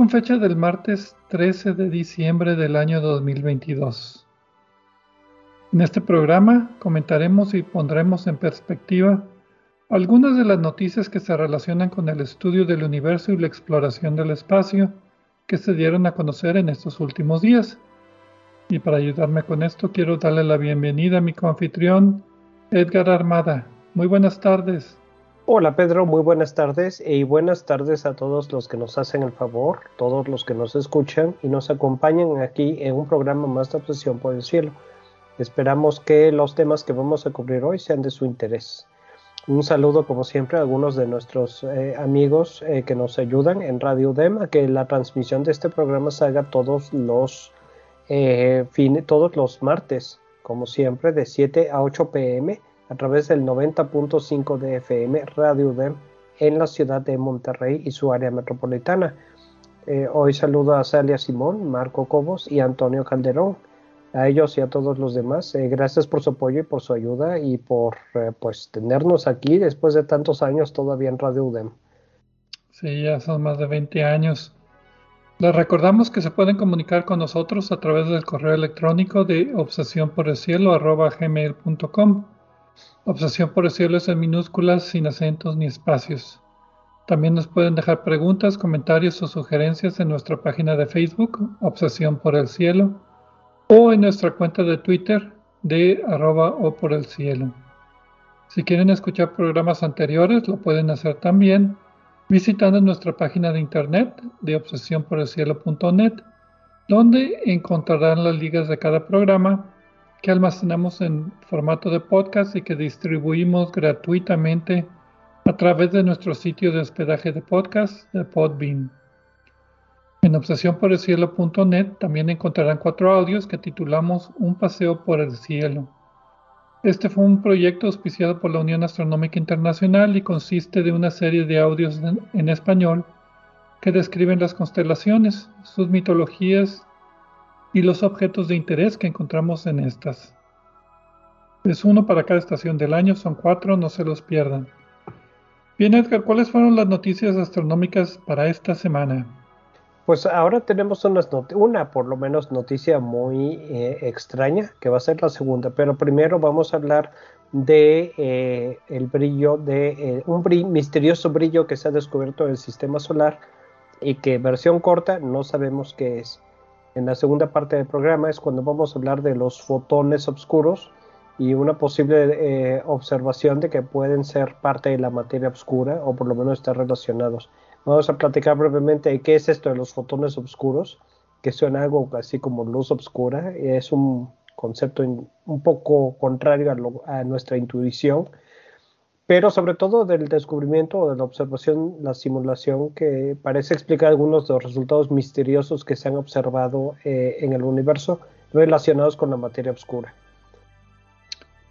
con fecha del martes 13 de diciembre del año 2022. En este programa comentaremos y pondremos en perspectiva algunas de las noticias que se relacionan con el estudio del universo y la exploración del espacio que se dieron a conocer en estos últimos días. Y para ayudarme con esto quiero darle la bienvenida a mi coanfitrión Edgar Armada. Muy buenas tardes. Hola Pedro, muy buenas tardes y buenas tardes a todos los que nos hacen el favor, todos los que nos escuchan y nos acompañan aquí en un programa más de Obsesión por el Cielo. Esperamos que los temas que vamos a cubrir hoy sean de su interés. Un saludo como siempre a algunos de nuestros eh, amigos eh, que nos ayudan en Radio DEM a que la transmisión de este programa se haga todos los, eh, todos los martes, como siempre, de 7 a 8 pm a través del 90.5 de FM Radio DEM en la ciudad de Monterrey y su área metropolitana. Eh, hoy saludo a Celia Simón, Marco Cobos y Antonio Calderón. A ellos y a todos los demás, eh, gracias por su apoyo y por su ayuda y por eh, pues tenernos aquí después de tantos años todavía en Radio UDEM. Sí, ya son más de 20 años. Les recordamos que se pueden comunicar con nosotros a través del correo electrónico de obsesión por el cielo Obsesión por el cielo es en minúsculas, sin acentos ni espacios. También nos pueden dejar preguntas, comentarios o sugerencias en nuestra página de Facebook, Obsesión por el Cielo, o en nuestra cuenta de Twitter de arroba o por el cielo. Si quieren escuchar programas anteriores, lo pueden hacer también visitando nuestra página de internet de obsesiónporelcielo.net, donde encontrarán las ligas de cada programa que almacenamos en formato de podcast y que distribuimos gratuitamente a través de nuestro sitio de hospedaje de podcast de Podbean. En obsesiónporelcielo.net también encontrarán cuatro audios que titulamos Un paseo por el cielo. Este fue un proyecto auspiciado por la Unión Astronómica Internacional y consiste de una serie de audios en español que describen las constelaciones, sus mitologías y los objetos de interés que encontramos en estas. Es uno para cada estación del año, son cuatro, no se los pierdan. Bien, Edgar, ¿cuáles fueron las noticias astronómicas para esta semana? Pues ahora tenemos una, por lo menos, noticia muy eh, extraña, que va a ser la segunda, pero primero vamos a hablar de eh, el brillo, de eh, un misterioso brillo que se ha descubierto en el sistema solar y que versión corta no sabemos qué es. En la segunda parte del programa es cuando vamos a hablar de los fotones oscuros y una posible eh, observación de que pueden ser parte de la materia oscura o por lo menos estar relacionados. Vamos a platicar brevemente de qué es esto de los fotones oscuros, que suena algo así como luz oscura. Es un concepto un poco contrario a nuestra intuición pero sobre todo del descubrimiento de la observación, la simulación que parece explicar algunos de los resultados misteriosos que se han observado eh, en el universo relacionados con la materia oscura.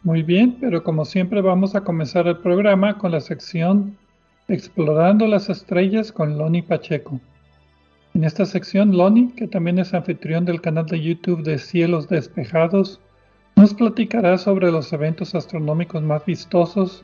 Muy bien, pero como siempre vamos a comenzar el programa con la sección Explorando las estrellas con Loni Pacheco. En esta sección, Loni, que también es anfitrión del canal de YouTube de Cielos Despejados, nos platicará sobre los eventos astronómicos más vistosos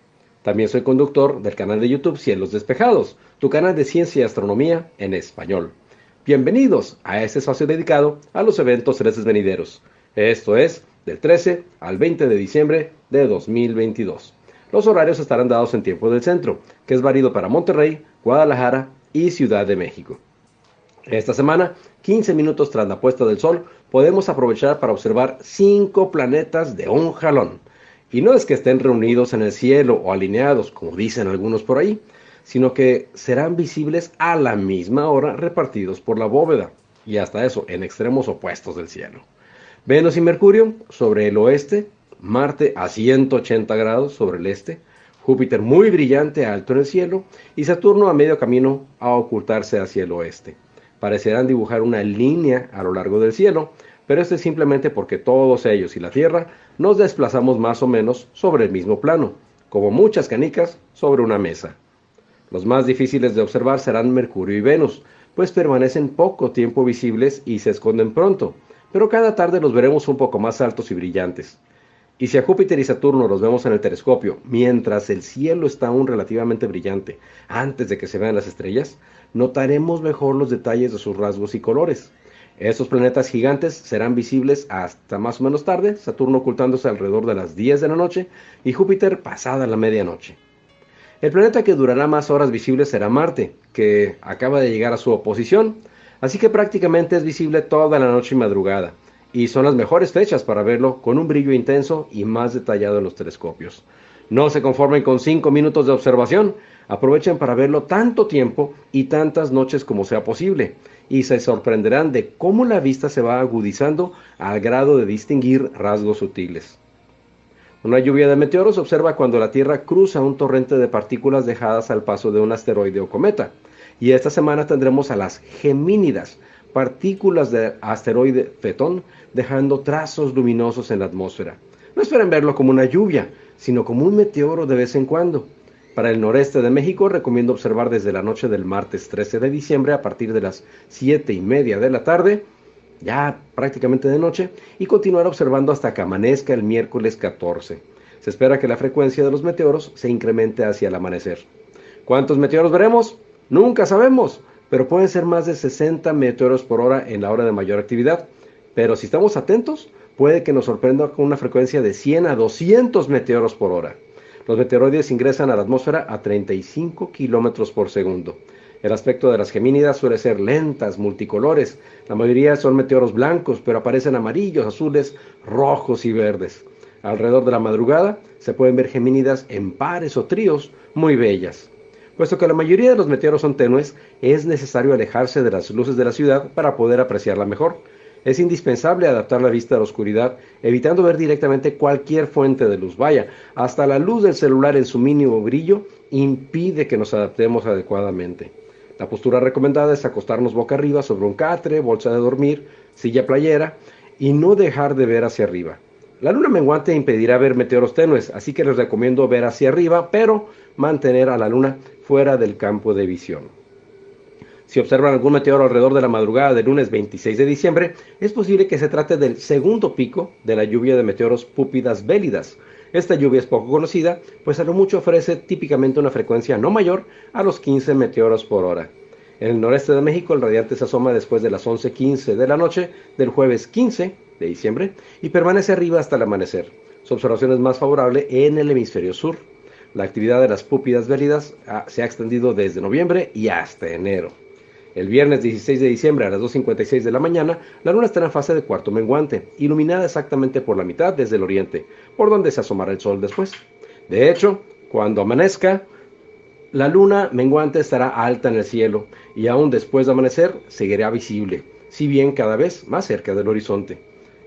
También soy conductor del canal de YouTube Cielos Despejados, tu canal de ciencia y astronomía en español. Bienvenidos a este espacio dedicado a los eventos celestes venideros. Esto es del 13 al 20 de diciembre de 2022. Los horarios estarán dados en tiempo del centro, que es válido para Monterrey, Guadalajara y Ciudad de México. Esta semana, 15 minutos tras la puesta del sol, podemos aprovechar para observar cinco planetas de un jalón. Y no es que estén reunidos en el cielo o alineados, como dicen algunos por ahí, sino que serán visibles a la misma hora repartidos por la bóveda, y hasta eso en extremos opuestos del cielo. Venus y Mercurio sobre el oeste, Marte a 180 grados sobre el este, Júpiter muy brillante alto en el cielo y Saturno a medio camino a ocultarse hacia el oeste parecerán dibujar una línea a lo largo del cielo, pero esto es simplemente porque todos ellos y la Tierra nos desplazamos más o menos sobre el mismo plano, como muchas canicas sobre una mesa. Los más difíciles de observar serán Mercurio y Venus, pues permanecen poco tiempo visibles y se esconden pronto, pero cada tarde los veremos un poco más altos y brillantes. Y si a Júpiter y Saturno los vemos en el telescopio, mientras el cielo está aún relativamente brillante, antes de que se vean las estrellas, notaremos mejor los detalles de sus rasgos y colores. Estos planetas gigantes serán visibles hasta más o menos tarde, Saturno ocultándose alrededor de las 10 de la noche y Júpiter pasada la medianoche. El planeta que durará más horas visibles será Marte, que acaba de llegar a su oposición, así que prácticamente es visible toda la noche y madrugada, y son las mejores fechas para verlo con un brillo intenso y más detallado en los telescopios. No se conformen con 5 minutos de observación, aprovechen para verlo tanto tiempo y tantas noches como sea posible, y se sorprenderán de cómo la vista se va agudizando al grado de distinguir rasgos sutiles. Una lluvia de meteoros se observa cuando la Tierra cruza un torrente de partículas dejadas al paso de un asteroide o cometa. Y esta semana tendremos a las gemínidas, partículas de asteroide Fetón, dejando trazos luminosos en la atmósfera. No esperen verlo como una lluvia, sino como un meteoro de vez en cuando. Para el noreste de México recomiendo observar desde la noche del martes 13 de diciembre a partir de las 7 y media de la tarde, ya prácticamente de noche, y continuar observando hasta que amanezca el miércoles 14. Se espera que la frecuencia de los meteoros se incremente hacia el amanecer. ¿Cuántos meteoros veremos? Nunca sabemos, pero pueden ser más de 60 meteoros por hora en la hora de mayor actividad. Pero si estamos atentos, puede que nos sorprenda con una frecuencia de 100 a 200 meteoros por hora. Los meteoroides ingresan a la atmósfera a 35 kilómetros por segundo. El aspecto de las gemínidas suele ser lentas, multicolores. La mayoría son meteoros blancos, pero aparecen amarillos, azules, rojos y verdes. Alrededor de la madrugada se pueden ver gemínidas en pares o tríos muy bellas. Puesto que la mayoría de los meteoros son tenues, es necesario alejarse de las luces de la ciudad para poder apreciarla mejor. Es indispensable adaptar la vista a la oscuridad, evitando ver directamente cualquier fuente de luz. Vaya, hasta la luz del celular en su mínimo brillo impide que nos adaptemos adecuadamente. La postura recomendada es acostarnos boca arriba sobre un catre, bolsa de dormir, silla playera y no dejar de ver hacia arriba. La luna menguante impedirá ver meteoros tenues, así que les recomiendo ver hacia arriba, pero mantener a la luna fuera del campo de visión. Si observan algún meteoro alrededor de la madrugada del lunes 26 de diciembre, es posible que se trate del segundo pico de la lluvia de meteoros púpidas vélidas. Esta lluvia es poco conocida, pues a lo mucho ofrece típicamente una frecuencia no mayor a los 15 meteoros por hora. En el noreste de México, el radiante se asoma después de las 11.15 de la noche del jueves 15 de diciembre y permanece arriba hasta el amanecer. Su observación es más favorable en el hemisferio sur. La actividad de las púpidas vélidas ah, se ha extendido desde noviembre y hasta enero. El viernes 16 de diciembre a las 2.56 de la mañana, la luna estará en fase de cuarto menguante, iluminada exactamente por la mitad desde el oriente, por donde se asomará el sol después. De hecho, cuando amanezca, la luna menguante estará alta en el cielo y aún después de amanecer seguirá visible, si bien cada vez más cerca del horizonte.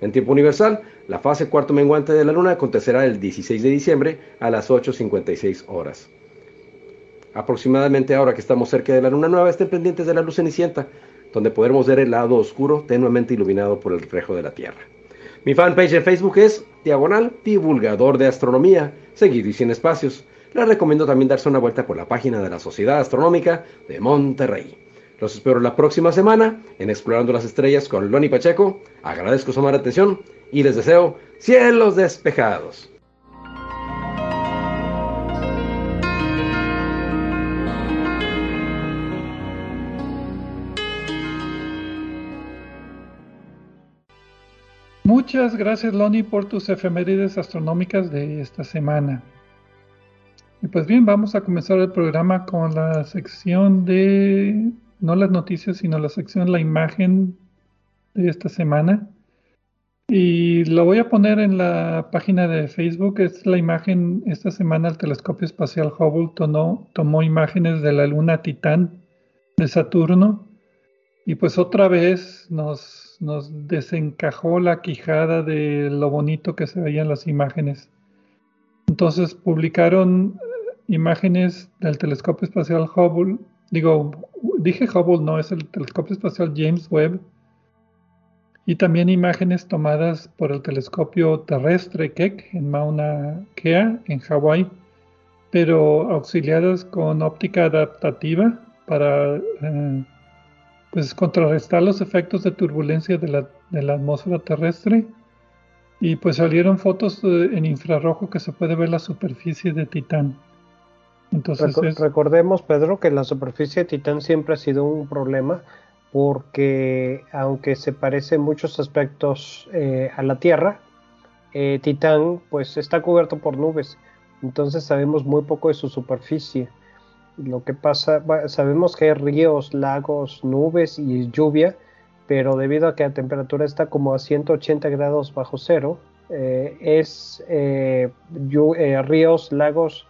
En tiempo universal, la fase cuarto menguante de la luna acontecerá el 16 de diciembre a las 8.56 horas. Aproximadamente ahora que estamos cerca de la luna nueva, estén pendientes de la luz cenicienta, donde podremos ver el lado oscuro tenuemente iluminado por el reflejo de la Tierra. Mi fanpage en Facebook es Diagonal Divulgador de Astronomía, seguido y sin espacios. Les recomiendo también darse una vuelta por la página de la Sociedad Astronómica de Monterrey. Los espero la próxima semana en Explorando las Estrellas con Loni Pacheco. Agradezco su mala atención y les deseo cielos despejados. Muchas gracias, Loni, por tus efemérides astronómicas de esta semana. Y pues bien, vamos a comenzar el programa con la sección de, no las noticias, sino la sección La imagen de esta semana. Y lo voy a poner en la página de Facebook. Es la imagen, esta semana el telescopio espacial Hubble tomó, tomó imágenes de la luna Titán de Saturno. Y pues otra vez nos nos, desencajó la quijada de lo bonito que se veían las imágenes. Entonces publicaron eh, imágenes del telescopio espacial Hubble, digo, dije Hubble, no, es el telescopio espacial James Webb, y también imágenes tomadas por el telescopio terrestre Keck en Mauna Kea, en Hawái, pero auxiliadas con óptica adaptativa para eh, pues contrarrestar los efectos de turbulencia de la, atmósfera terrestre y pues salieron fotos en infrarrojo que se puede ver la superficie de Titán. Entonces Recordemos, Pedro, que la superficie de Titán siempre ha sido un problema porque aunque se parece en muchos aspectos eh, a la Tierra, eh, Titán pues está cubierto por nubes, entonces sabemos muy poco de su superficie. Lo que pasa, sabemos que hay ríos, lagos, nubes y lluvia, pero debido a que la temperatura está como a 180 grados bajo cero, eh, es eh, eh, ríos, lagos,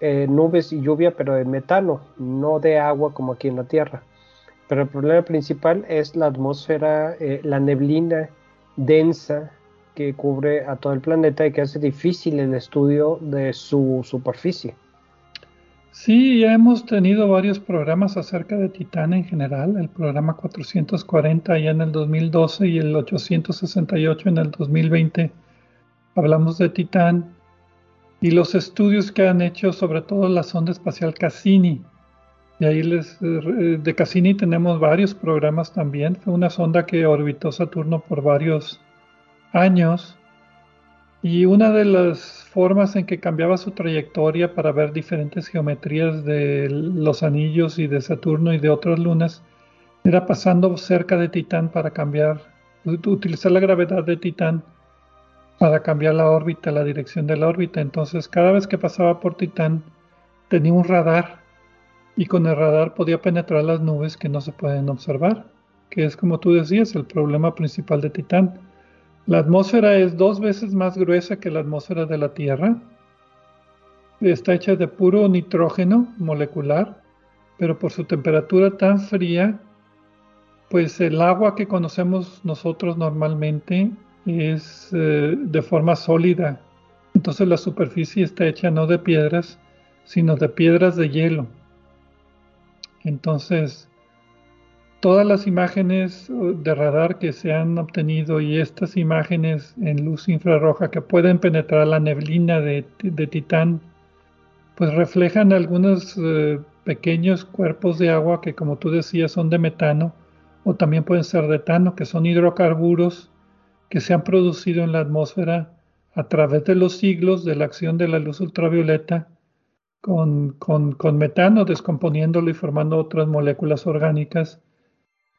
nubes y lluvia, pero de metano, no de agua como aquí en la Tierra. Pero el problema principal es la atmósfera, la neblina densa que cubre a todo el planeta y que hace difícil el estudio de su superficie. Sí, ya hemos tenido varios programas acerca de Titán en general, el programa 440 ya en el 2012 y el 868 en el 2020. Hablamos de Titán y los estudios que han hecho sobre todo la sonda espacial Cassini. Y ahí les, eh, de Cassini tenemos varios programas también. Fue una sonda que orbitó Saturno por varios años y una de las formas en que cambiaba su trayectoria para ver diferentes geometrías de los anillos y de Saturno y de otras lunas era pasando cerca de Titán para cambiar, utilizar la gravedad de Titán para cambiar la órbita, la dirección de la órbita. Entonces cada vez que pasaba por Titán tenía un radar y con el radar podía penetrar las nubes que no se pueden observar, que es como tú decías el problema principal de Titán la atmósfera es dos veces más gruesa que la atmósfera de la Tierra. Está hecha de puro nitrógeno molecular, pero por su temperatura tan fría, pues el agua que conocemos nosotros normalmente es eh, de forma sólida. Entonces la superficie está hecha no de piedras, sino de piedras de hielo. Entonces, todas las imágenes uh, de radar que se han obtenido y estas imágenes en luz infrarroja que pueden penetrar la neblina de, Titán, pues reflejan algunos uh, pequeños cuerpos de agua que como tú decías son de metano o también pueden ser de etano, que son hidrocarburos que se han producido en la atmósfera a través de los siglos de la acción de la luz ultravioleta con, con metano, descomponiéndolo y formando otras moléculas orgánicas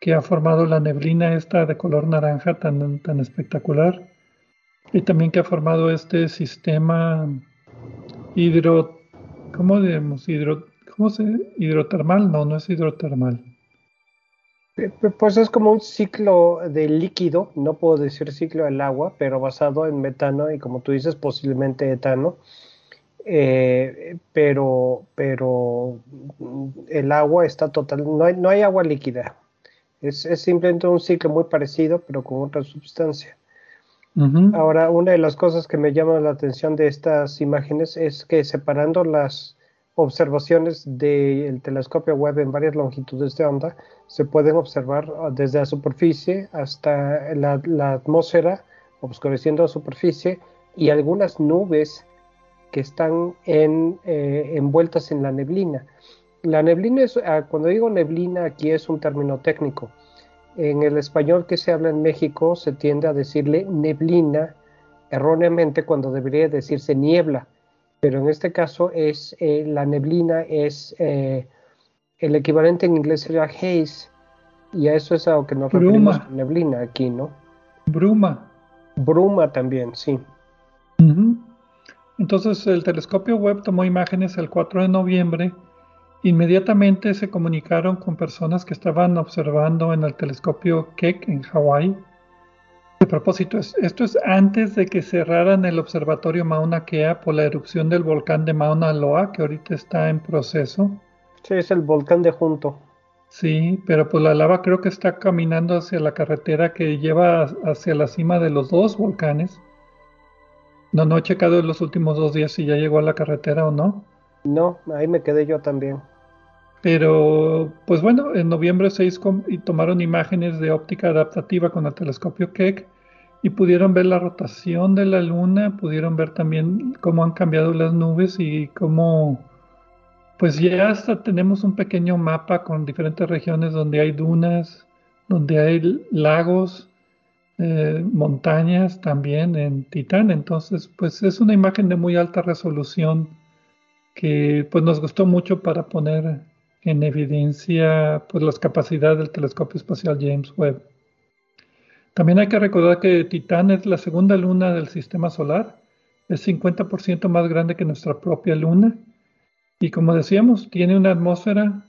que ha formado la neblina esta de color naranja tan, tan espectacular y también que ha formado este sistema hidro, ¿cómo digamos? Hidro, ¿Cómo se? Hidrotermal, no, no es hidrotermal. Eh, pues es como un ciclo de líquido, no puedo decir ciclo del agua, pero basado en metano y como tú dices, posiblemente etano. Eh, pero, pero el agua está total, no hay, no hay agua líquida, es, simplemente un ciclo muy parecido, pero con otra sustancia. Ahora, una de las cosas que me llama la atención de estas imágenes es que separando las observaciones del telescopio web en varias longitudes de onda, se pueden observar ah, desde la superficie hasta la, atmósfera, obscureciendo la superficie, y algunas nubes que están en, eh, envueltas en la neblina. La neblina es, ah, cuando digo neblina aquí es un término técnico. En el español que se habla en México se tiende a decirle neblina erróneamente cuando debería decirse niebla, pero en este caso es eh, la neblina es eh, el equivalente en inglés sería haze y a eso es a lo que nos referimos con neblina aquí, ¿no? Bruma. Bruma también, sí. Entonces el telescopio Webb tomó imágenes el 4 de noviembre. Inmediatamente se comunicaron con personas que estaban observando en el telescopio Keck en Hawái. De propósito, esto es antes de que cerraran el observatorio Mauna Kea por la erupción del volcán de Mauna Loa, que ahorita está en proceso. Sí, es el volcán de Junto. Sí, pero pues la lava creo que está caminando hacia la carretera que lleva hacia la cima de los dos volcanes. No, no he checado en los últimos dos días si ya llegó a la carretera o no. No, ahí me quedé yo también. Pero, pues bueno, en noviembre 6 y tomaron imágenes de óptica adaptativa con el telescopio Keck y pudieron ver la rotación de la luna, pudieron ver también cómo han cambiado las nubes y cómo, pues ya hasta tenemos un pequeño mapa con diferentes regiones donde hay dunas, donde hay lagos, eh, montañas también en Titán. Entonces, pues es una imagen de muy alta resolución que pues nos gustó mucho para poner en evidencia pues las capacidades del telescopio espacial James Webb. También hay que recordar que Titán es la segunda luna del sistema solar, es 50% más grande que nuestra propia luna y como decíamos, tiene una atmósfera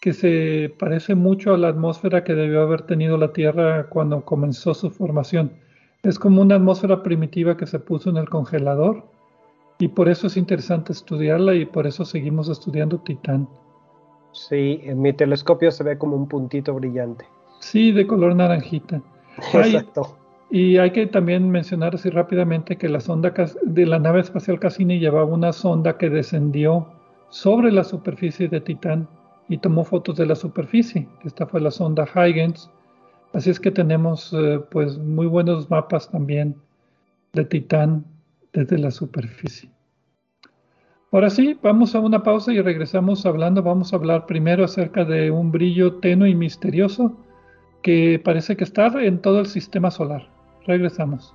que se parece mucho a la atmósfera que debió haber tenido la Tierra cuando comenzó su formación. Es como una atmósfera primitiva que se puso en el congelador y por eso es interesante estudiarla y por eso seguimos estudiando Titán. Sí, en mi telescopio se ve como un puntito brillante. Sí, de color naranjita. Exacto. y hay que también mencionar así rápidamente que la sonda de la nave espacial Cassini llevaba una sonda que descendió sobre la superficie de Titán y tomó fotos de la superficie. Esta fue la sonda Huygens. Así es que tenemos eh, pues muy buenos mapas también de Titán desde la superficie. Ahora sí, vamos a una pausa y regresamos hablando. Vamos a hablar primero acerca de un brillo tenue y misterioso que parece que está en todo el sistema solar. Regresamos.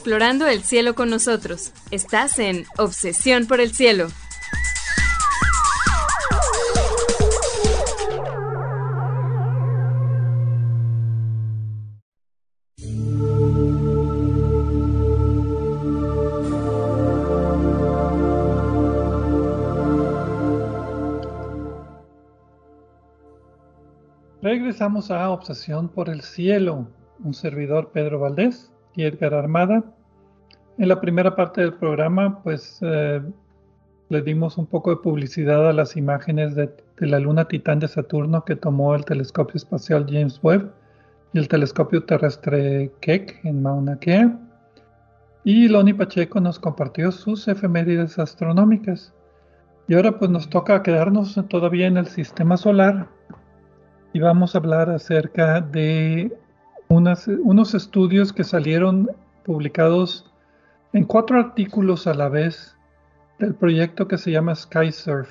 Explorando el cielo con nosotros. Estás en Obsesión por el Cielo. Regresamos a Obsesión por el Cielo, un servidor Pedro Valdés y Edgar Armada. En la primera parte del programa, pues eh, le dimos un poco de publicidad a las imágenes de, la luna Titán de Saturno que tomó el telescopio espacial James Webb y el telescopio terrestre Keck en Mauna Kea. Y Loni Pacheco nos compartió sus efemérides astronómicas. Y ahora pues nos toca quedarnos todavía en el sistema solar y vamos a hablar acerca de unos estudios que salieron publicados en cuatro artículos a la vez del proyecto que se llama SkySurf.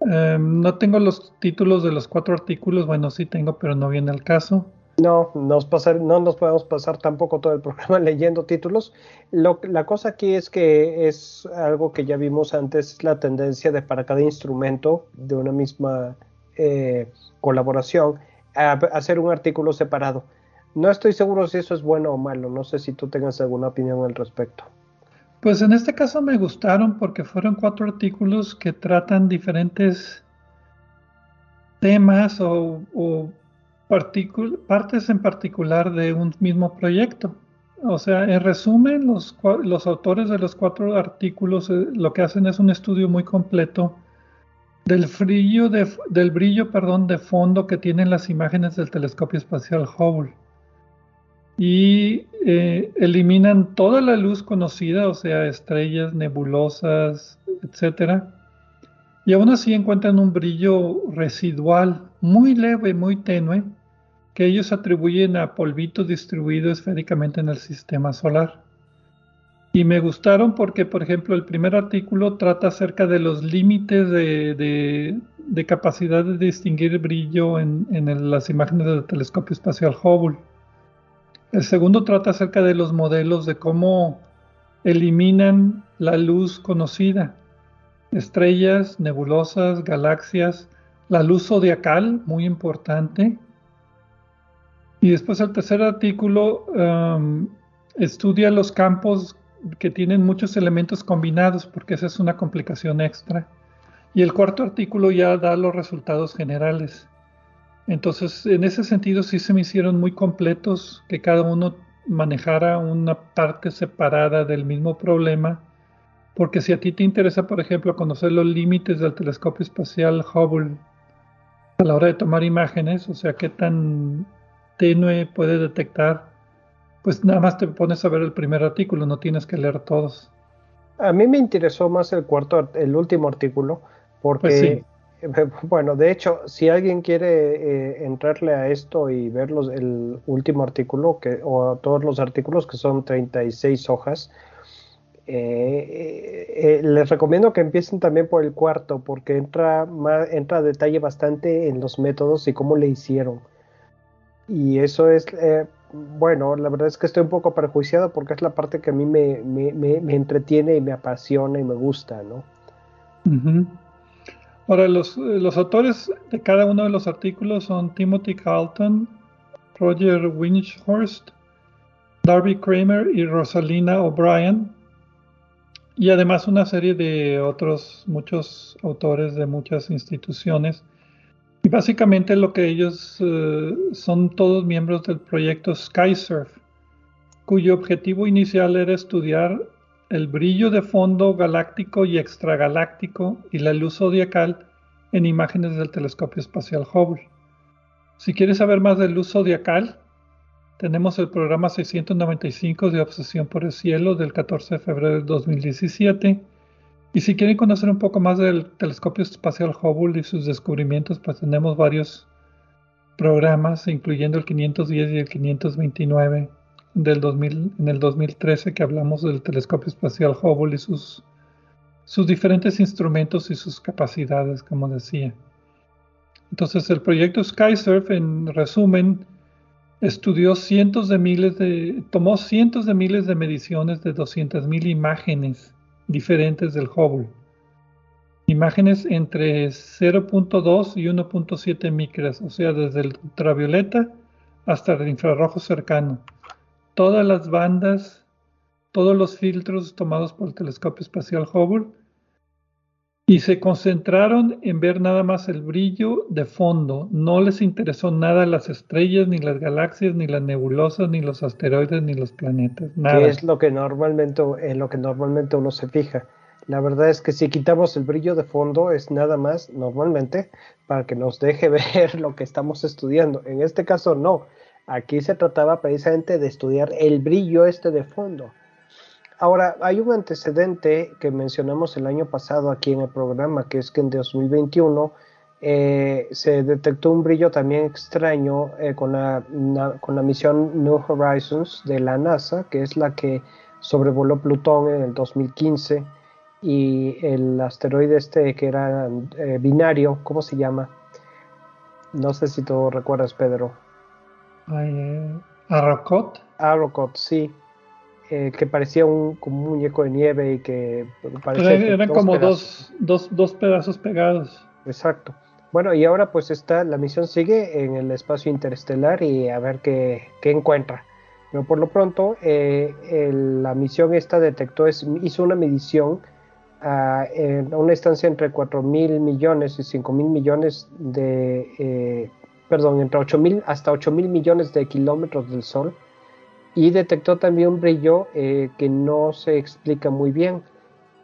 Em, no tengo los títulos de los cuatro artículos, bueno, sí tengo, pero no viene el caso. No, nos pasar, no nos podemos pasar tampoco todo el programa leyendo títulos. la cosa aquí es que es algo que ya vimos antes, la tendencia de para cada instrumento de una misma eh, colaboración a, hacer un artículo separado. No estoy seguro si eso es bueno o malo, no sé si tú tengas alguna opinión al respecto. Pues en este caso me gustaron porque fueron cuatro artículos que tratan diferentes temas o, partes en particular de un mismo proyecto. O sea, en resumen, los, los autores de los cuatro artículos eh, lo que hacen es un estudio muy completo del brillo, de, fondo que tienen las imágenes del telescopio espacial Hubble y eh, eliminan toda la luz conocida, o sea, estrellas, nebulosas, etc. Y aún así encuentran un brillo residual muy leve, muy tenue, que ellos atribuyen a polvito distribuido esféricamente en el sistema solar. Y me gustaron porque, por ejemplo, el primer artículo trata acerca de los límites de, capacidad de distinguir brillo en, en las imágenes del telescopio espacial Hubble. El segundo trata acerca de los modelos de cómo eliminan la luz conocida, estrellas, nebulosas, galaxias, la luz zodiacal, muy importante. Y después el tercer artículo um, estudia los campos que tienen muchos elementos combinados, porque esa es una complicación extra. Y el cuarto artículo ya da los resultados generales. Entonces, en ese sentido sí se me hicieron muy completos que cada uno manejara una parte separada del mismo problema, porque si a ti te interesa, por ejemplo, conocer los límites del telescopio espacial Hubble a la hora de tomar imágenes, o sea, qué tan tenue puede detectar, pues nada más te pones a ver el primer artículo, no tienes que leer todos. A mí me interesó más el cuarto, el último artículo, porque pues Bueno, de hecho, si alguien quiere eh, entrarle a esto y ver el último artículo, que, o todos los artículos, que son 36 hojas, eh, eh, les recomiendo que empiecen también por el cuarto, porque entra, más, entra a detalle bastante en los métodos y cómo le hicieron. Y eso es, bueno, la verdad es que estoy un poco perjuiciado porque es la parte que a mí me, me, entretiene y me apasiona y me gusta, ¿no? Ahora, los, los, autores de cada uno de los artículos son Timothy Carlton, Roger Winchhurst, Darby Kramer y Rosalina O'Brien. Y además una serie de otros, muchos autores de muchas instituciones. Y básicamente lo que ellos eh, son todos miembros del proyecto SkySurf, cuyo objetivo inicial era estudiar el brillo de fondo galáctico y extragaláctico y la luz zodiacal en imágenes del telescopio espacial Hubble. Si quieres saber más de luz zodiacal, tenemos el programa 695 de Obsesión por el Cielo del 14 de febrero de 2017. Y si quieren conocer un poco más del telescopio espacial Hubble y sus descubrimientos, pues tenemos varios programas, incluyendo el 510 y el 529 del 2000, en el 2013 que hablamos del telescopio espacial Hubble y sus, sus diferentes instrumentos y sus capacidades, como decía. Entonces el proyecto SkySurf, en resumen, estudió cientos de miles de, tomó cientos de miles de mediciones de 200.000 imágenes diferentes del Hubble. Imágenes entre 0.2 y 1.7 micras, o sea, desde el ultravioleta hasta el infrarrojo cercano todas las bandas, todos los filtros tomados por el telescopio espacial Hubble y se concentraron en ver nada más el brillo de fondo. No les interesó nada las estrellas, ni las galaxias, ni las nebulosas, ni los asteroides, ni los planetas. Nada. Que es lo que normalmente, en lo que normalmente uno se fija. La verdad es que si quitamos el brillo de fondo es nada más normalmente para que nos deje ver lo que estamos estudiando. En este caso no. Aquí se trataba precisamente de estudiar el brillo este de fondo. Ahora, hay un antecedente que mencionamos el año pasado aquí en el programa, que es que en 2021 eh, se detectó un brillo también extraño eh, con, la, con la misión New Horizons de la NASA, que es la que sobrevoló Plutón en el 2015 y el asteroide este que era eh, binario, ¿cómo se llama? No sé si tú recuerdas, Pedro. Arrocot. Arrocot, sí. Que parecía un, como un muñeco de nieve y que parecía... eran como dos, dos, dos pedazos pegados. Exacto. Bueno, y ahora pues está, la misión sigue en el espacio interestelar y a ver qué, encuentra. Pero por lo pronto, eh, la misión esta detectó, es, hizo una medición a, en una estancia entre 4 mil millones y 5 mil millones de, eh, perdón, entre 8 mil hasta 8 mil millones de kilómetros del Sol y detectó también un brillo eh, que no se explica muy bien.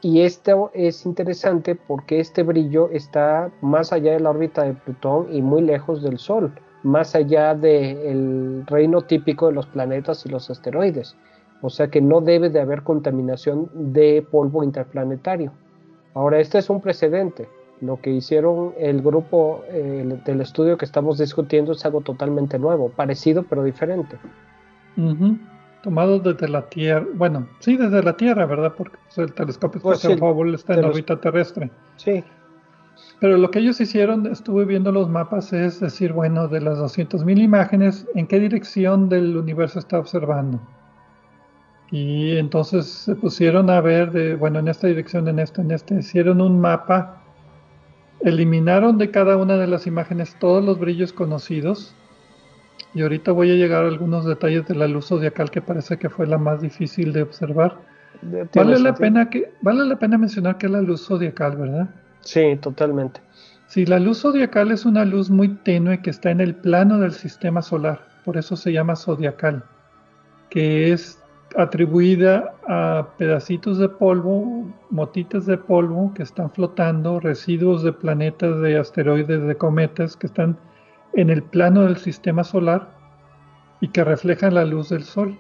Y esto es interesante porque este brillo está más allá de la órbita de Plutón y muy lejos del Sol, más allá del reino típico de los planetas y los asteroides. O sea que no debe de haber contaminación de polvo interplanetario. Ahora, este es un precedente. Lo que hicieron el grupo eh, del estudio que estamos discutiendo es algo totalmente nuevo, parecido pero diferente tomados desde la Tierra, bueno, sí, desde la Tierra, ¿verdad? Porque pues, el telescopio pues espacial Hubble está en órbita terrestre. Sí. Pero lo que ellos hicieron, estuve viendo los mapas, es decir, bueno, de las 200.000 imágenes, ¿en qué dirección del universo está observando? Y entonces se pusieron a ver, de, bueno, en esta dirección, en esta, en esta, hicieron un mapa, eliminaron de cada una de las imágenes todos los brillos conocidos, y ahorita voy a llegar a algunos detalles de la luz zodiacal que parece que fue la más difícil de observar. Vale la, pena que, vale la pena mencionar que es la luz zodiacal, ¿verdad? Sí, totalmente. Sí, la luz zodiacal es una luz muy tenue que está en el plano del sistema solar, por eso se llama zodiacal, que es atribuida a pedacitos de polvo, motitas de polvo que están flotando, residuos de planetas, de asteroides, de cometas que están en el plano del sistema solar y que reflejan la luz del Sol.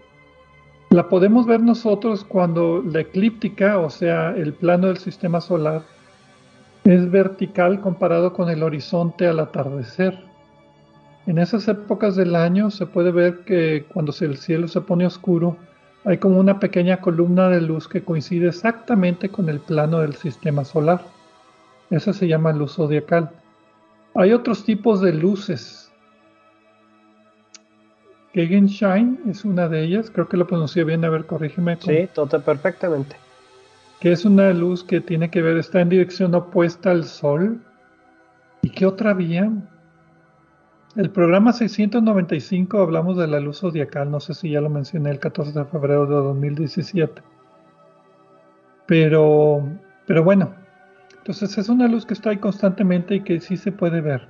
La podemos ver nosotros cuando la eclíptica, o sea, el plano del sistema solar, es vertical comparado con el horizonte al atardecer. En esas épocas del año se puede ver que cuando el cielo se pone oscuro, hay como una pequeña columna de luz que coincide exactamente con el plano del sistema solar. Esa se llama luz zodiacal. Hay otros tipos de luces. Gegenschein es una de ellas, creo que lo pronuncié bien, a ver, corrígeme. Sí, todo perfectamente. Que es una luz que tiene que ver, está en dirección opuesta al Sol. ¿Y qué otra vía? El programa 695 hablamos de la luz zodiacal, no sé si ya lo mencioné el 14 de febrero de 2017. Pero, pero bueno, entonces es una luz que está ahí constantemente y que sí se puede ver.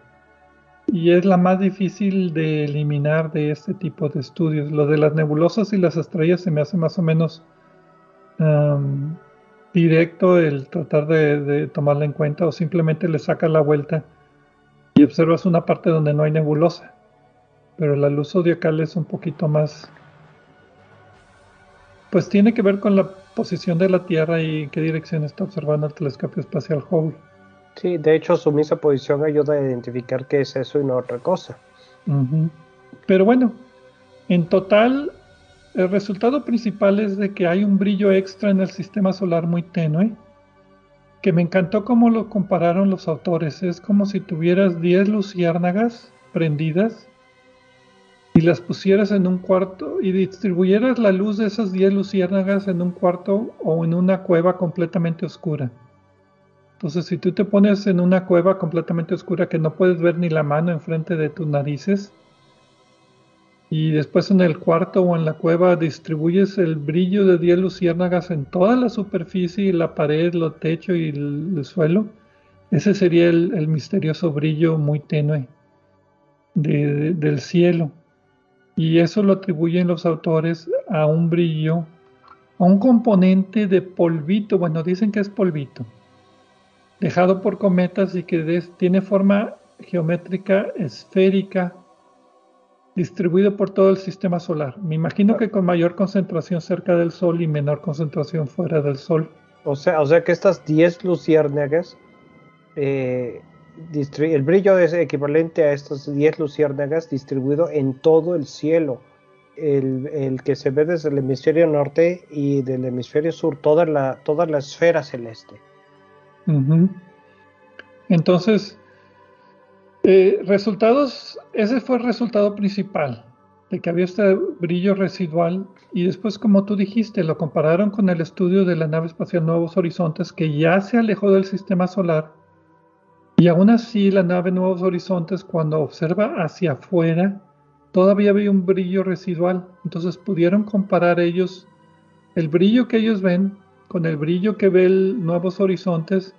Y es la más difícil de eliminar de este tipo de estudios. Lo de las nebulosas y las estrellas se me hace más o menos directo el tratar de, tomarla en cuenta o simplemente le sacas la vuelta y observas una parte donde no hay nebulosa. Pero la luz zodiacal es un poquito más... Pues tiene que ver con la posición de la Tierra y en qué dirección está observando el telescopio espacial Hubble. Sí, de hecho su misma posición ayuda a identificar qué es eso y no otra cosa. Pero bueno, en total el resultado principal es de que hay un brillo extra en el sistema solar muy tenue, que me encantó cómo lo compararon los autores. Es como si tuvieras 10 luciérnagas prendidas las pusieras en un cuarto y distribuyeras la luz de esas 10 luciérnagas en un cuarto o en una cueva completamente oscura. Entonces, si tú te pones en una cueva completamente oscura que no puedes ver ni la mano enfrente de tus narices, y después en el cuarto o en la cueva distribuyes el brillo de 10 luciérnagas en toda la superficie, la pared, los techos y el, suelo, ese sería el, misterioso brillo muy tenue del cielo. Y eso lo atribuyen los autores a un brillo, a un componente de polvito, bueno, dicen que es polvito, dejado por cometas y que tiene forma geométrica esférica, distribuido por todo el sistema solar. Me imagino que con mayor concentración cerca del Sol y menor concentración fuera del Sol. O sea, o sea que estas 10 luciérnagas eh, el brillo es equivalente a estos 10 luciérnagas distribuido en todo el cielo. El, que se ve desde el hemisferio norte y del hemisferio sur, toda la, toda la esfera celeste. Entonces, eh, resultados, ese fue el resultado principal, de que había este brillo residual y después, como tú dijiste, lo compararon con el estudio de la nave espacial Nuevos Horizontes, que ya se alejó del sistema solar y aún así la nave Nuevos Horizontes cuando observa hacia afuera todavía había un brillo residual. Entonces pudieron comparar ellos el brillo que ellos ven con el brillo que ve el Nuevos Horizontes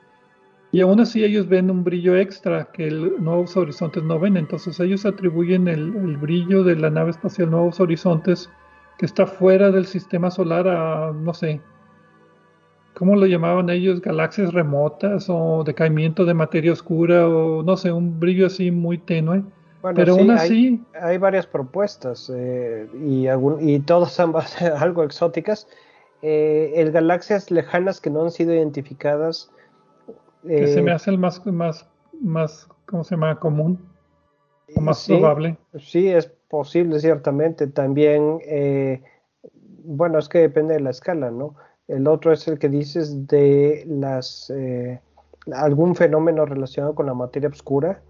y aún así ellos ven un brillo extra que el Nuevos Horizontes no ven. Entonces ellos atribuyen el, el brillo de la nave espacial Nuevos Horizontes que está fuera del sistema solar a, no sé, ¿cómo lo llamaban ellos? Galaxias remotas o decaimiento de materia oscura o no sé, un brillo así muy tenue. Pero aún así... Hay, varias propuestas eh, y, y todas ambas algo exóticas. Eh, el galaxias lejanas que no han sido identificadas. que se me eh, hace el más, más, más, ¿cómo se llama? Común o más probable. Sí, es posible, ciertamente. También, bueno, es que depende de la escala, ¿no? El otro es el que dices de las eh, algún fenómeno relacionado con la materia oscura.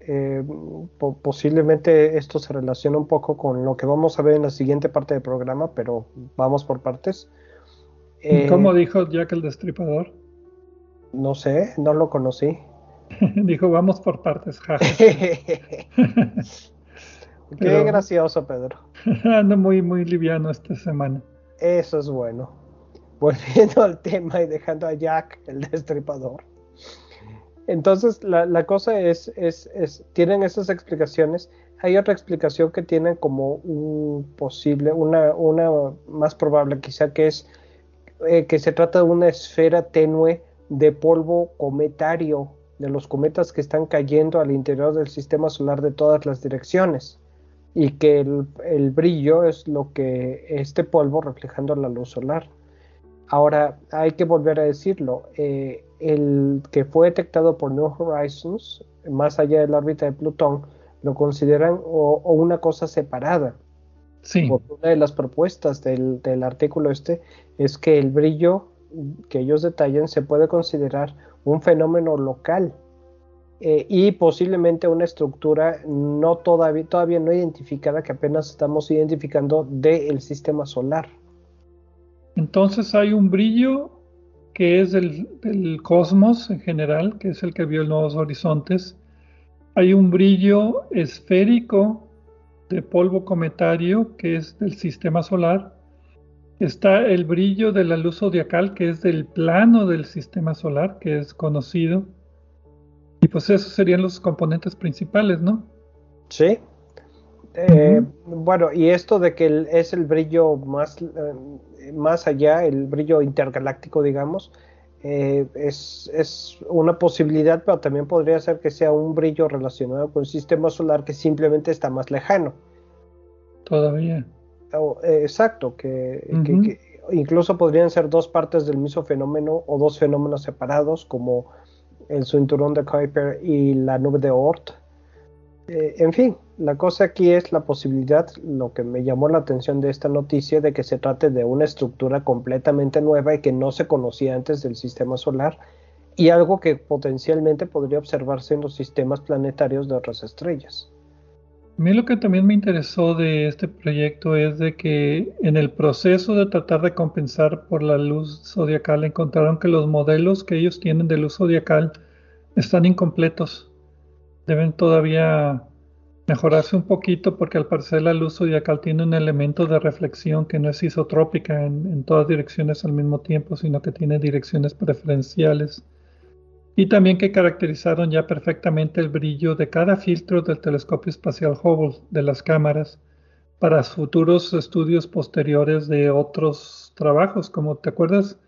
Eh, posiblemente esto se relaciona un poco con lo que vamos a ver en la siguiente parte del programa, pero vamos por partes. Eh, ¿Cómo dijo Jack el Destripador? No sé, no lo conocí. dijo, vamos por partes, Qué gracioso, Pedro. Ando muy, muy liviano esta semana. Eso es bueno. Volviendo al tema y dejando a Jack el destripador. Entonces, la, cosa es, es, tienen esas explicaciones. Hay otra explicación que tienen como un posible, una, una más probable quizá, que es eh, que se trata de una esfera tenue de polvo cometario, de los cometas que están cayendo al interior del sistema solar de todas las direcciones y que el, brillo es lo que este polvo reflejando la luz solar. Ahora, hay que volver a decirlo, eh, el que fue detectado por New Horizons, más allá de la órbita de Plutón, lo consideran o, una cosa separada. Sí. una de las propuestas del, del artículo este es que el brillo que ellos detallan se puede considerar un fenómeno local eh, y posiblemente una estructura no todavía, todavía no identificada que apenas estamos identificando del sistema solar. Entonces hay un brillo que es del, cosmos en general, que es el que vio nuevos horizontes. Hay un brillo esférico de polvo cometario que es del sistema solar. Está el brillo de la luz zodiacal que es del plano del sistema solar, que es conocido y pues esos serían los componentes principales, ¿no? Sí. Eh, bueno, y esto de que es el brillo más, eh, más allá, el brillo intergaláctico, digamos, eh, es, es, una posibilidad, pero también podría ser que sea un brillo relacionado con el sistema solar que simplemente está más lejano. Todavía. exacto, que, incluso podrían ser dos partes del mismo fenómeno o dos fenómenos separados, como el cinturón de Kuiper y la nube de Oort. Eh, en fin, la cosa aquí es la posibilidad, lo que me llamó la atención de esta noticia, de que se trate de una estructura completamente nueva y que no se conocía antes del sistema solar y algo que potencialmente podría observarse en los sistemas planetarios de otras estrellas. A mí lo que también me interesó de este proyecto es de que en el proceso de tratar de compensar por la luz zodiacal encontraron que los modelos que ellos tienen de luz zodiacal están incompletos. Deben todavía mejorarse un poquito porque al parecer la luz zodiacal tiene un elemento de reflexión que no es isotrópica en, en todas direcciones al mismo tiempo, sino que tiene direcciones preferenciales y también que caracterizaron ya perfectamente el brillo de cada filtro del telescopio espacial Hubble de las cámaras para futuros estudios posteriores de otros trabajos. Como te acuerdas,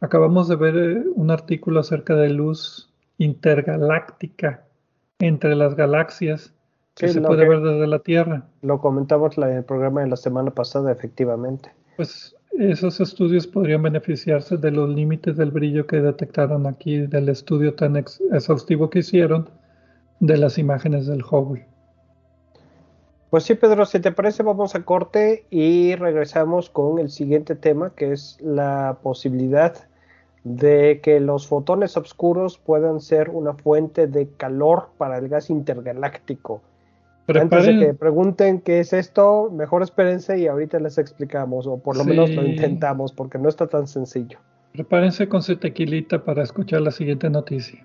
acabamos de ver eh, un artículo acerca de luz intergaláctica entre las galaxias que se puede ver desde la Tierra. Lo comentamos en el programa de la semana pasada, efectivamente. Pues esos estudios podrían beneficiarse de los límites del brillo que detectaron aquí del estudio tan exhaustivo que hicieron de las imágenes del Hubble. Pues sí, Pedro, si te parece, vamos a corte y regresamos con el siguiente tema, que es la posibilidad de que los fotones oscuros puedan ser una fuente de calor para el gas intergaláctico. Antes de que pregunten qué es esto, mejor espérense y ahorita les explicamos, o por lo menos lo intentamos, porque no está tan sencillo. Prepárense con su tequilita para escuchar la siguiente noticia.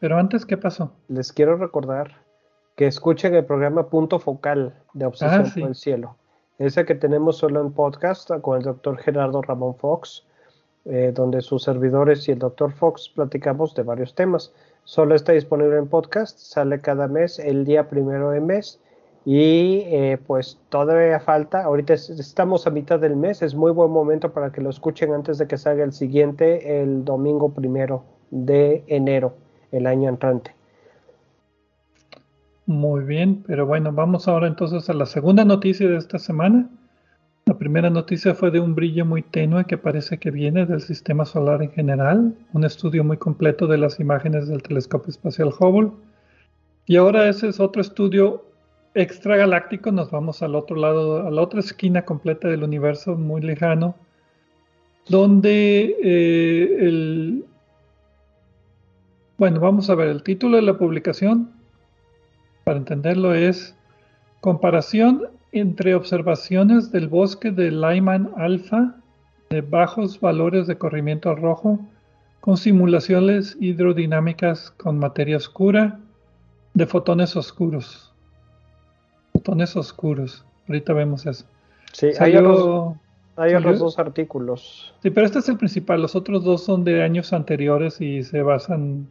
pero antes, ¿qué pasó? Les quiero recordar que escuchen el programa Punto Focal de Obsesión ah, por el Cielo. Ese que tenemos solo en podcast con el doctor Gerardo Ramón Fox, eh, donde sus servidores y el doctor Fox platicamos de varios temas. Solo está disponible en podcast, sale cada mes, el día primero de mes. Y eh, pues todavía falta, ahorita estamos a mitad del mes, es muy buen momento para que lo escuchen antes de que salga el siguiente, el domingo primero de enero el año entrante. Muy bien, pero bueno, vamos ahora entonces a la segunda noticia de esta semana. La primera noticia fue de un brillo muy tenue que parece que viene del sistema solar en general, un estudio muy completo de las imágenes del telescopio espacial Hubble. Y ahora ese es otro estudio extragaláctico, nos vamos al otro lado, a la otra esquina completa del universo muy lejano, donde eh, el, bueno, vamos a ver, el título de la publicación, para entenderlo, es Comparación entre observaciones del bosque de Lyman alfa de bajos valores de corrimiento rojo con simulaciones hidrodinámicas con materia oscura de fotones oscuros. Fotones oscuros. Ahorita vemos eso. Sí, hay, otros, hay otros dos artículos. Sí, pero este es el principal. Los otros dos son de años anteriores y se basan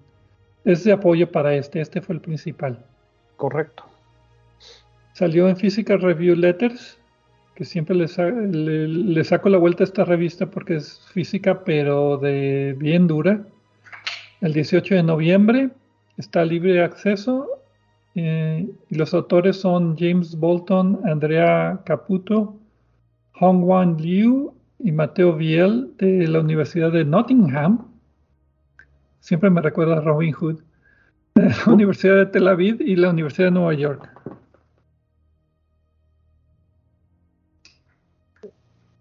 es de apoyo para este, este fue el principal. Correcto. Salió en Physical Review Letters, que siempre le, saco la vuelta a esta revista porque es física, pero de bien dura. El 18 de noviembre está libre de acceso eh, y los autores son James Bolton, Andrea Caputo, Hongwan Liu y Mateo Viel de la Universidad de Nottingham siempre me recuerda a Robin Hood, la Universidad de Tel Aviv y la Universidad de Nueva York.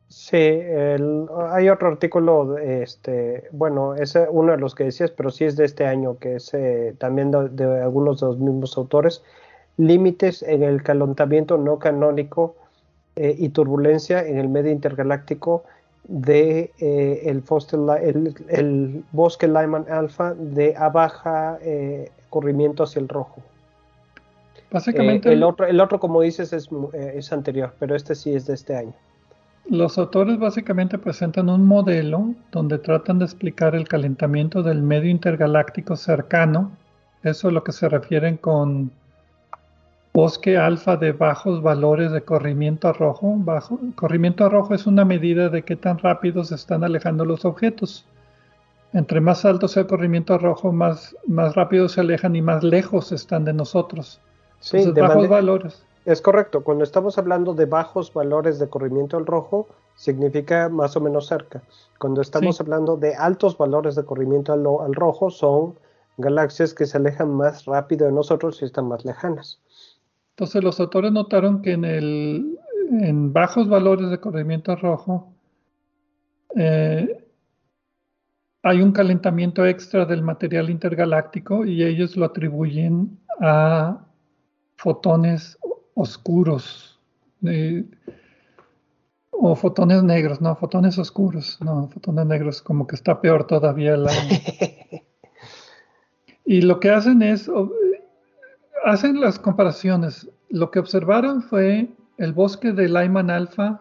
Sí, hay otro artículo, este, bueno, es uno de los que decías, pero sí es de este año, que es eh, también de, algunos de los mismos autores, límites en el calentamiento no canónico eh, y turbulencia en el medio intergaláctico de eh, el, el, bosque Lyman Alpha de a baja eh, corrimiento hacia el rojo. Básicamente. el, otro, el otro, como dices, es, es anterior, pero este sí es de este año. Los autores básicamente presentan un modelo donde tratan de explicar el calentamiento del medio intergaláctico cercano. Eso es lo que se refieren con bosque alfa de bajos valores de corrimiento a rojo. Bajo, corrimiento a rojo es una medida de qué tan rápido se están alejando los objetos. Entre más alto sea el corrimiento a rojo, más, más rápido se alejan y más lejos están de nosotros. Sí, de bajos valores. Es correcto, cuando estamos hablando de bajos valores de corrimiento al rojo, significa más o menos cerca. Cuando estamos hablando de altos valores de corrimiento al, al, rojo, son galaxias que se alejan más rápido de nosotros y están más lejanas. Entonces los autores notaron que en, el, en bajos valores de corrimiento rojo eh, hay un calentamiento extra del material intergaláctico y ellos lo atribuyen a fotones oscuros. o fotones negros, no, fotones oscuros, no, fotones negros, como que está peor todavía la... y lo que hacen es, hacen las comparaciones. Lo que observaron fue el bosque de Lyman Alpha,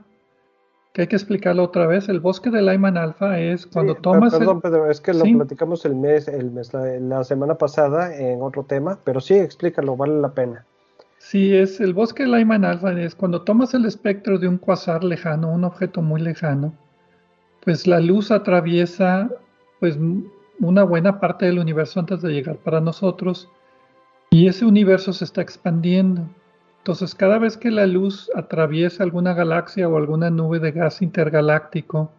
que hay que explicarlo otra vez. El bosque de Lyman Alpha es cuando tomas. Perdón, Pedro, es que lo platicamos el mes, el mes la, semana pasada en otro tema, pero sí, explícalo, vale la pena. Sí, es el bosque de Lyman Alpha, es cuando tomas el espectro de un cuasar lejano, un objeto muy lejano, pues la luz atraviesa pues una buena parte del universo antes de llegar para nosotros y ese universo se está expandiendo. Entonces, cada vez que la luz atraviesa alguna galaxia o alguna nube de gas intergaláctico,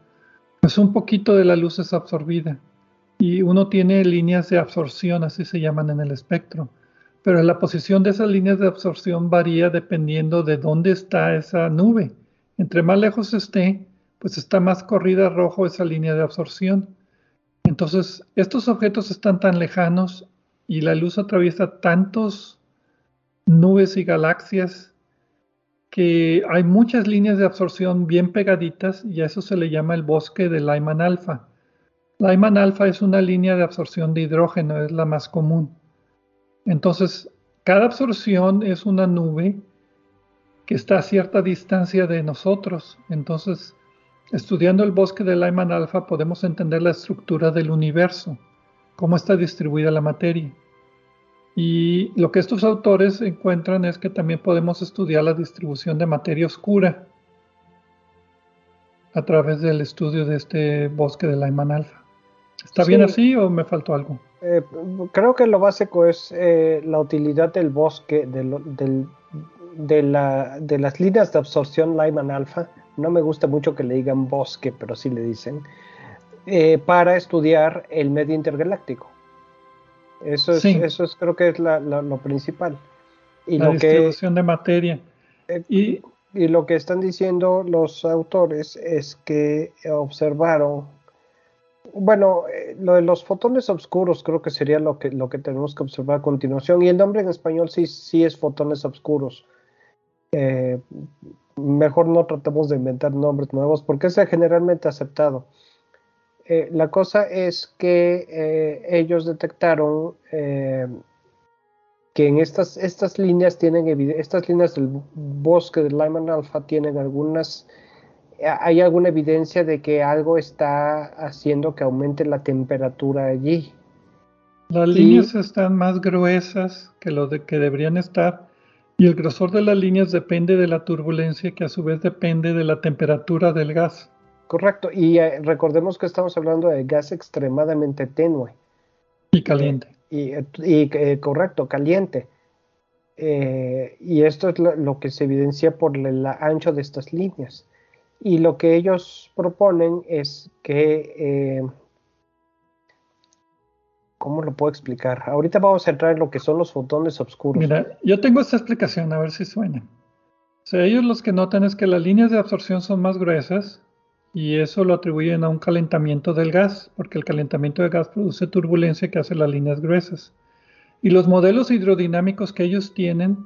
pues un poquito de la luz es absorbida y uno tiene líneas de absorción, así se llaman en el espectro pero la posición de esas líneas de absorción varía dependiendo de dónde está esa nube. Entre más lejos esté, pues está más corrida rojo esa línea de absorción. Entonces, estos objetos están tan lejanos y la luz atraviesa tantos nubes y galaxias que hay muchas líneas de absorción bien pegaditas y a eso se le llama el bosque de Lyman alfa. Lyman alfa es una línea de absorción de hidrógeno, es la más común. Entonces, cada absorción es una nube que está a cierta distancia de nosotros. Entonces, estudiando el bosque de Lyman alfa podemos entender la estructura del universo, cómo está distribuida la materia. Y lo que estos autores encuentran es que también podemos estudiar la distribución de materia oscura a través del estudio de este bosque de Lyman alfa. ¿Está bien así o me faltó algo? Eh, creo que lo básico es eh, la utilidad del bosque, de, de, las líneas de absorción Lyman alfa. No me gusta mucho que le digan bosque, pero sí le dicen. Eh, para estudiar el medio intergaláctico. Eso es, eso es creo que es lo principal. Y la distribución de materia. y, y lo que están diciendo los autores es que observaron bueno, eh, lo de los fotones oscuros creo que sería lo que, lo que tenemos que observar a continuación. Y el nombre en español sí, sí es fotones oscuros. Eh, mejor no tratemos de inventar nombres nuevos porque es generalmente aceptado. Eh, la cosa es que ellos detectaron que en estas, estas líneas tienen estas líneas del bosque de Lyman Alpha tienen algunas ¿Hay alguna evidencia de que algo está haciendo que aumente la temperatura allí? Las líneas están más gruesas que lo de que deberían estar y el grosor de las líneas depende de la turbulencia que a su vez depende de la temperatura del gas. Correcto, y eh, recordemos que estamos hablando de gas extremadamente tenue. Y caliente. y, eh, correcto, caliente. Eh, y esto es lo, que se evidencia por el ancho de estas líneas. Y lo que ellos proponen es que, ¿cómo lo puedo explicar? Ahorita vamos a entrar en lo que son los fotones oscuros. Mira, yo tengo esta explicación, a ver si suena. O sea, ellos los que notan es que las líneas de absorción son más gruesas y eso lo atribuyen a un calentamiento del gas, porque el calentamiento del gas produce turbulencia que hace las líneas gruesas. Y los modelos hidrodinámicos que ellos tienen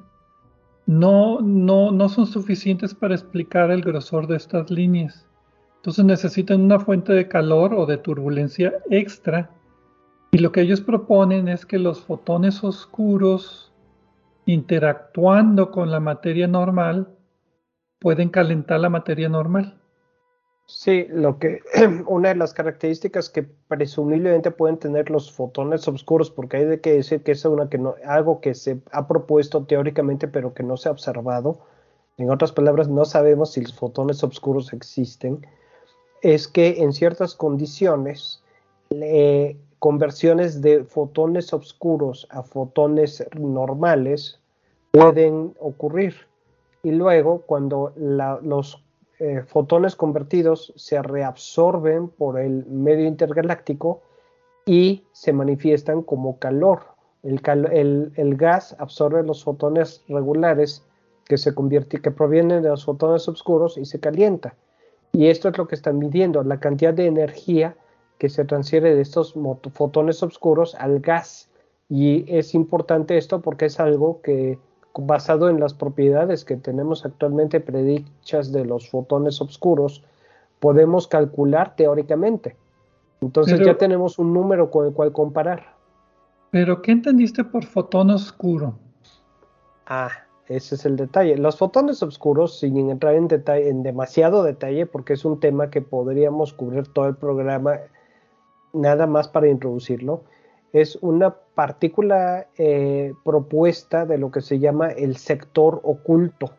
no, no, no son suficientes para explicar el grosor de estas líneas. Entonces necesitan una fuente de calor o de turbulencia extra. Y lo que ellos proponen es que los fotones oscuros interactuando con la materia normal, pueden calentar la materia normal. Sí, lo que una de las características que presumiblemente pueden tener los fotones oscuros, porque hay de que decir que es una que no, algo que se ha propuesto teóricamente, pero que no se ha observado. En otras palabras, no sabemos si los fotones oscuros existen. Es que en ciertas condiciones, conversiones de fotones oscuros a fotones normales pueden ocurrir. Y luego, cuando los eh, fotones convertidos se reabsorben por el medio intergaláctico y se manifiestan como calor. El, gas absorbe los fotones regulares que se que provienen de los fotones oscuros y se calienta. Y esto es lo que están midiendo, la cantidad de energía que se transfiere de estos fotones oscuros al gas. Y es importante esto porque es algo que basado en las propiedades que tenemos actualmente predichas de los fotones oscuros, podemos calcular teóricamente. Entonces ya tenemos un número con el cual comparar. Pero, ¿qué entendiste por fotón oscuro? Ah, ese es el detalle. Los fotones oscuros, sin entrar en detalle, en demasiado detalle, porque es un tema que podríamos cubrir todo el programa, nada más para introducirlo, es una partícula eh, propuesta de lo que se llama el sector oculto.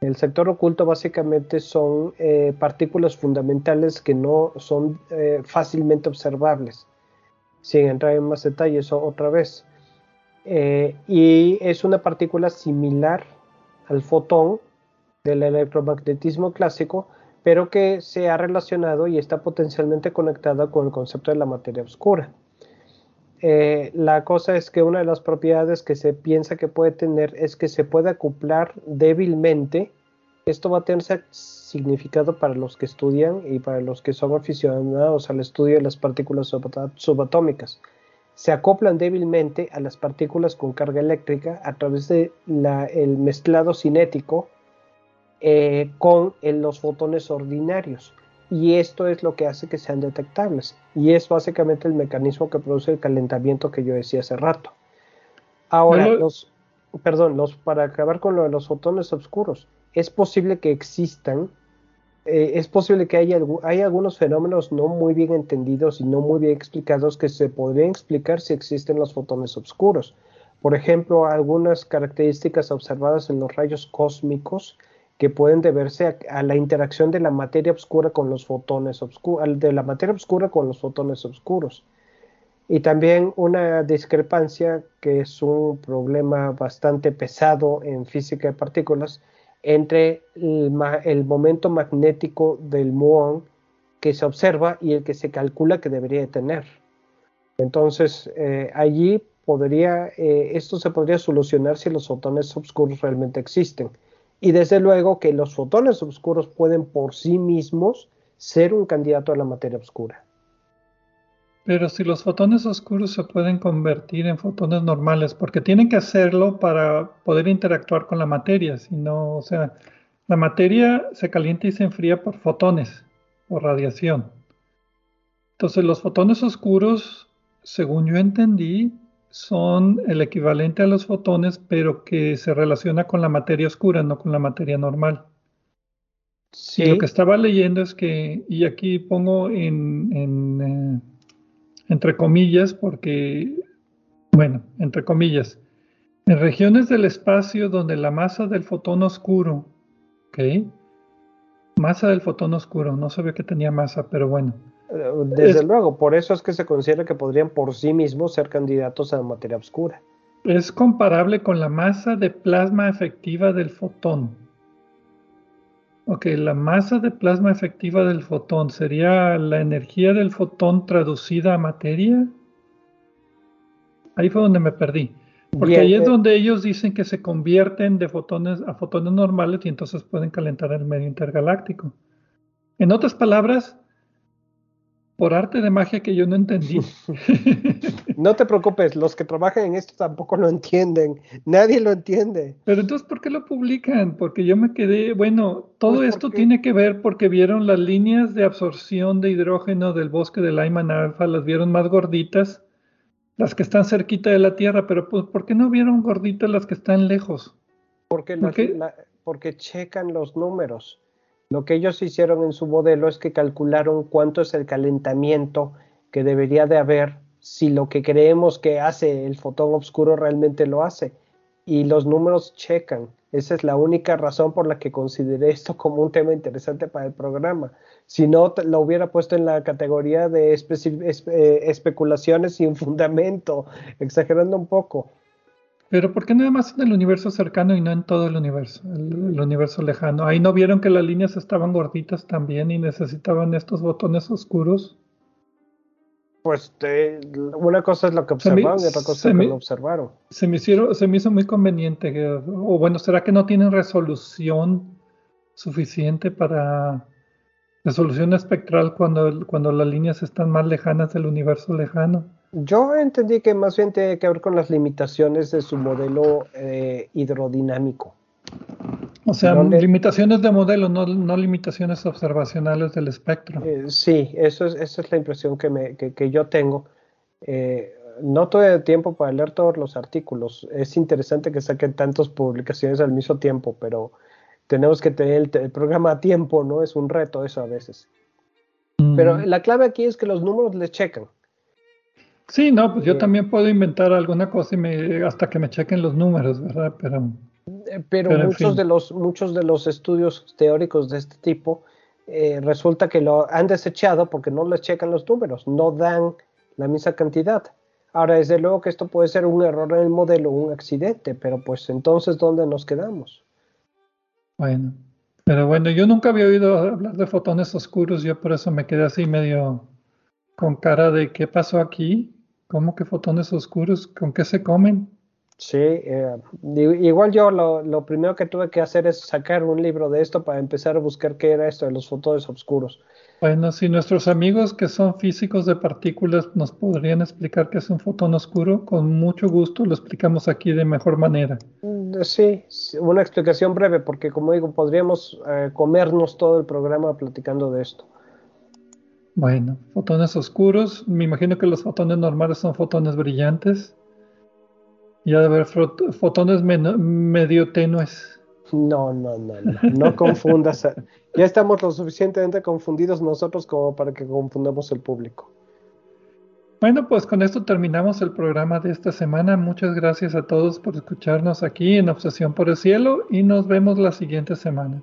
El sector oculto básicamente son eh, partículas fundamentales que no son eh, fácilmente observables. Sin entrar en más detalles otra vez. y es una partícula similar al fotón del electromagnetismo clásico, pero que se ha relacionado y está potencialmente conectada con el concepto de la materia oscura. Eh, la cosa es que una de las propiedades que se piensa que puede tener es que se puede acoplar débilmente. Esto va a tener significado para los que estudian y para los que son aficionados al estudio de las partículas subatómicas. Se acoplan débilmente a las partículas con carga eléctrica a través del el mezclado cinético eh, con los fotones ordinarios y esto es lo que hace que sean detectables y es básicamente el mecanismo que produce el calentamiento que yo decía hace rato. Ahora, los, perdón, los, para acabar con lo de los fotones oscuros, es posible que existan, eh, es posible que haya, hay algunos fenómenos no muy bien entendidos y no muy bien explicados que se podrían explicar si existen los fotones oscuros. Por ejemplo, algunas características observadas en los rayos cósmicos que pueden deberse a, la interacción de la materia oscura con los fotones oscuros, de la materia oscura con los fotones oscuros. Y también una discrepancia que es un problema bastante pesado en física de partículas entre el, momento magnético del muón que se observa y el que se calcula que debería tener. Entonces, eh, allí podría, eh, esto se podría solucionar si los fotones oscuros realmente existen. Y desde luego que los fotones oscuros pueden por sí mismos ser un candidato a la materia oscura. Pero si los fotones oscuros se pueden convertir en fotones normales, porque tienen que hacerlo para poder interactuar con la materia, si no, o sea, la materia se calienta y se enfría por fotones, o radiación. Entonces los fotones oscuros, según yo entendí, son el equivalente a los fotones, pero que se relaciona con la materia oscura, no con la materia normal. Sí. lo que estaba leyendo es que, y aquí pongo en, eh, entre comillas, porque, bueno, entre comillas, en regiones del espacio donde la masa del fotón oscuro, ¿ok? Masa del fotón oscuro, no sabía que tenía masa, pero bueno, desde luego, por eso es que se considera que podrían por sí mismos ser candidatos a materia oscura. Es comparable con la masa de plasma efectiva del fotón. Ok, la masa de plasma efectiva del fotón sería la energía del fotón traducida a materia. Ahí fue donde me perdí. Porque ahí es eh, donde ellos dicen que se convierten de fotones a fotones normales y entonces pueden calentar el medio intergaláctico. En otras palabras, por arte de magia que yo no entendí. No te preocupes, los que trabajan en esto tampoco lo entienden, nadie lo entiende. Pero entonces, ¿por qué lo publican? Porque yo me quedé, bueno, todo pues esto tiene que ver porque vieron las líneas de absorción de hidrógeno del bosque de Lyman alfa, las vieron más gorditas las que están cerquita de la Tierra, pero pues, ¿por qué no vieron gorditas las que están lejos? Porque, porque checan los números. Lo que ellos hicieron en su modelo es que calcularon cuánto es el calentamiento que debería de haber si lo que creemos que hace el fotón oscuro realmente lo hace. Y los números checan. Esa es la única razón por la que consideré esto como un tema interesante para el programa. Si no, lo hubiera puesto en la categoría de eh, especulaciones sin fundamento, exagerando un poco. Pero ¿por qué nada más en el universo cercano y no en todo el universo, el, universo lejano? Ahí no vieron que las líneas estaban gorditas también y necesitaban estos botones oscuros. Pues una cosa es lo que observaron y otra cosa es lo que no observaron. Se me, hicieron, se me hizo muy conveniente, o bueno, ¿será que no tienen resolución suficiente para resolución espectral cuando, cuando las líneas están más lejanas del universo lejano? Yo entendí que más bien tiene que ver con las limitaciones de su modelo eh, hidrodinámico. O sea, limitaciones de modelo, no, no, limitaciones observacionales del espectro. Eh, sí, eso es, esa es la impresión que, me, que, yo tengo. Eh, no tuve tiempo para leer todos los artículos. Es interesante que saquen tantas publicaciones al mismo tiempo, pero tenemos que tener el, programa a tiempo, ¿no? Es un reto eso a veces. Pero la clave aquí es que los números les checan. Sí, no, pues yo eh, también puedo inventar alguna cosa y me, hasta que me chequen los números, ¿verdad? Pero, eh, pero, muchos, de los, muchos de los estudios teóricos de este tipo eh, resulta que lo han desechado porque no les checan los números, no dan la misma cantidad. Ahora, desde luego que esto puede ser un error en el modelo, un accidente, pero pues entonces, ¿dónde nos quedamos? Bueno, pero bueno, yo nunca había oído hablar de fotones oscuros, yo por eso me quedé así medio con cara de qué pasó aquí. ¿Cómo que fotones oscuros? ¿Con qué se comen? Sí, eh, igual yo lo, primero que tuve que hacer es sacar un libro de esto para empezar a buscar qué era esto de los fotones oscuros. Bueno, si nuestros amigos que son físicos de partículas nos podrían explicar qué es un fotón oscuro, con mucho gusto lo explicamos aquí de mejor manera. Mm, sí, una explicación breve, porque como digo, podríamos eh, comernos todo el programa platicando de esto. Bueno, fotones oscuros. Me imagino que los fotones normales son fotones brillantes. Y ha de haber fotones medio tenues. No, no, no, no, no confundas. ya estamos lo suficientemente confundidos nosotros como para que confundamos el público. Bueno, pues con esto terminamos el programa de esta semana. Muchas gracias a todos por escucharnos aquí en Obsesión por el Cielo y nos vemos la siguiente semana.